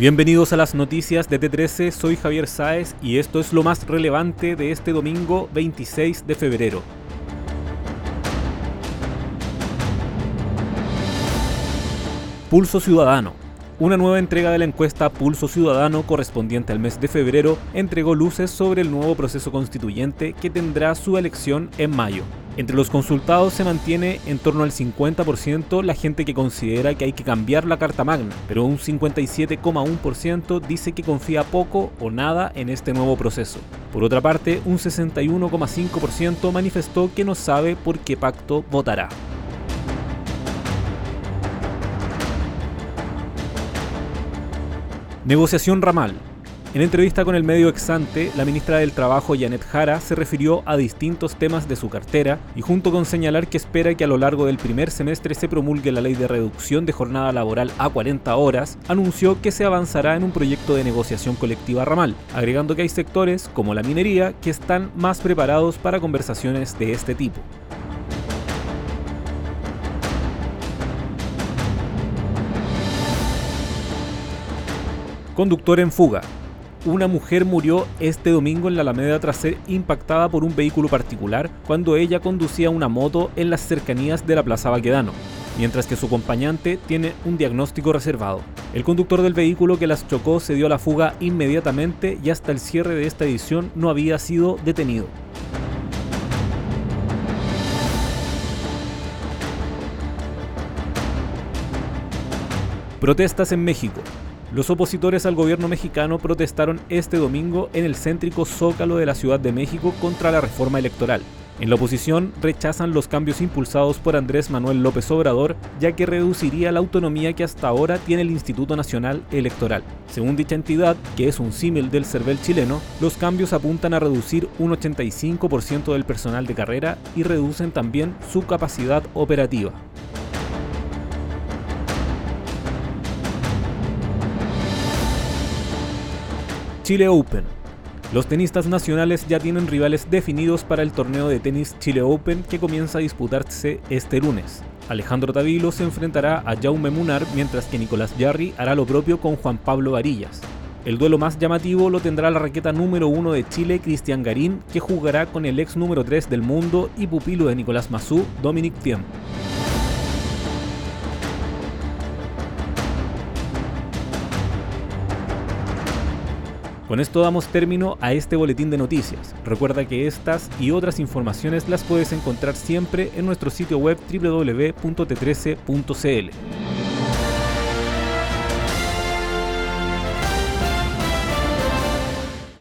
Bienvenidos a las noticias de T13, soy Javier Sáez y esto es lo más relevante de este domingo 26 de febrero. Pulso Ciudadano. Una nueva entrega de la encuesta Pulso Ciudadano correspondiente al mes de febrero entregó luces sobre el nuevo proceso constituyente que tendrá su elección en mayo. Entre los consultados se mantiene en torno al 50% la gente que considera que hay que cambiar la Carta Magna, pero un 57,1% dice que confía poco o nada en este nuevo proceso. Por otra parte, un 61,5% manifestó que no sabe por qué pacto votará. Negociación ramal. En entrevista con el medio Exante, la ministra del Trabajo Janet Jara se refirió a distintos temas de su cartera y junto con señalar que espera que a lo largo del primer semestre se promulgue la ley de reducción de jornada laboral a 40 horas, anunció que se avanzará en un proyecto de negociación colectiva ramal, agregando que hay sectores, como la minería, que están más preparados para conversaciones de este tipo. Conductor en fuga. Una mujer murió este domingo en la Alameda tras ser impactada por un vehículo particular cuando ella conducía una moto en las cercanías de la Plaza Baquedano, mientras que su acompañante tiene un diagnóstico reservado. El conductor del vehículo que las chocó se dio a la fuga inmediatamente y hasta el cierre de esta edición no había sido detenido. Protestas en México. Los opositores al gobierno mexicano protestaron este domingo en el céntrico Zócalo de la Ciudad de México contra la reforma electoral. En la oposición rechazan los cambios impulsados por Andrés Manuel López Obrador, ya que reduciría la autonomía que hasta ahora tiene el Instituto Nacional Electoral. Según dicha entidad, que es un símil del CERVEL chileno, los cambios apuntan a reducir un 85% del personal de carrera y reducen también su capacidad operativa. Chile Open. Los tenistas nacionales ya tienen rivales definidos para el torneo de tenis Chile Open que comienza a disputarse este lunes. Alejandro Tavilo se enfrentará a Jaume Munar mientras que Nicolás Jarry hará lo propio con Juan Pablo Varillas. El duelo más llamativo lo tendrá la raqueta número 1 de Chile, Cristian Garín, que jugará con el ex número 3 del mundo y pupilo de Nicolás Mazú, Dominic Thiem. Con esto damos término a este boletín de noticias. Recuerda que estas y otras informaciones las puedes encontrar siempre en nuestro sitio web www.t13.cl.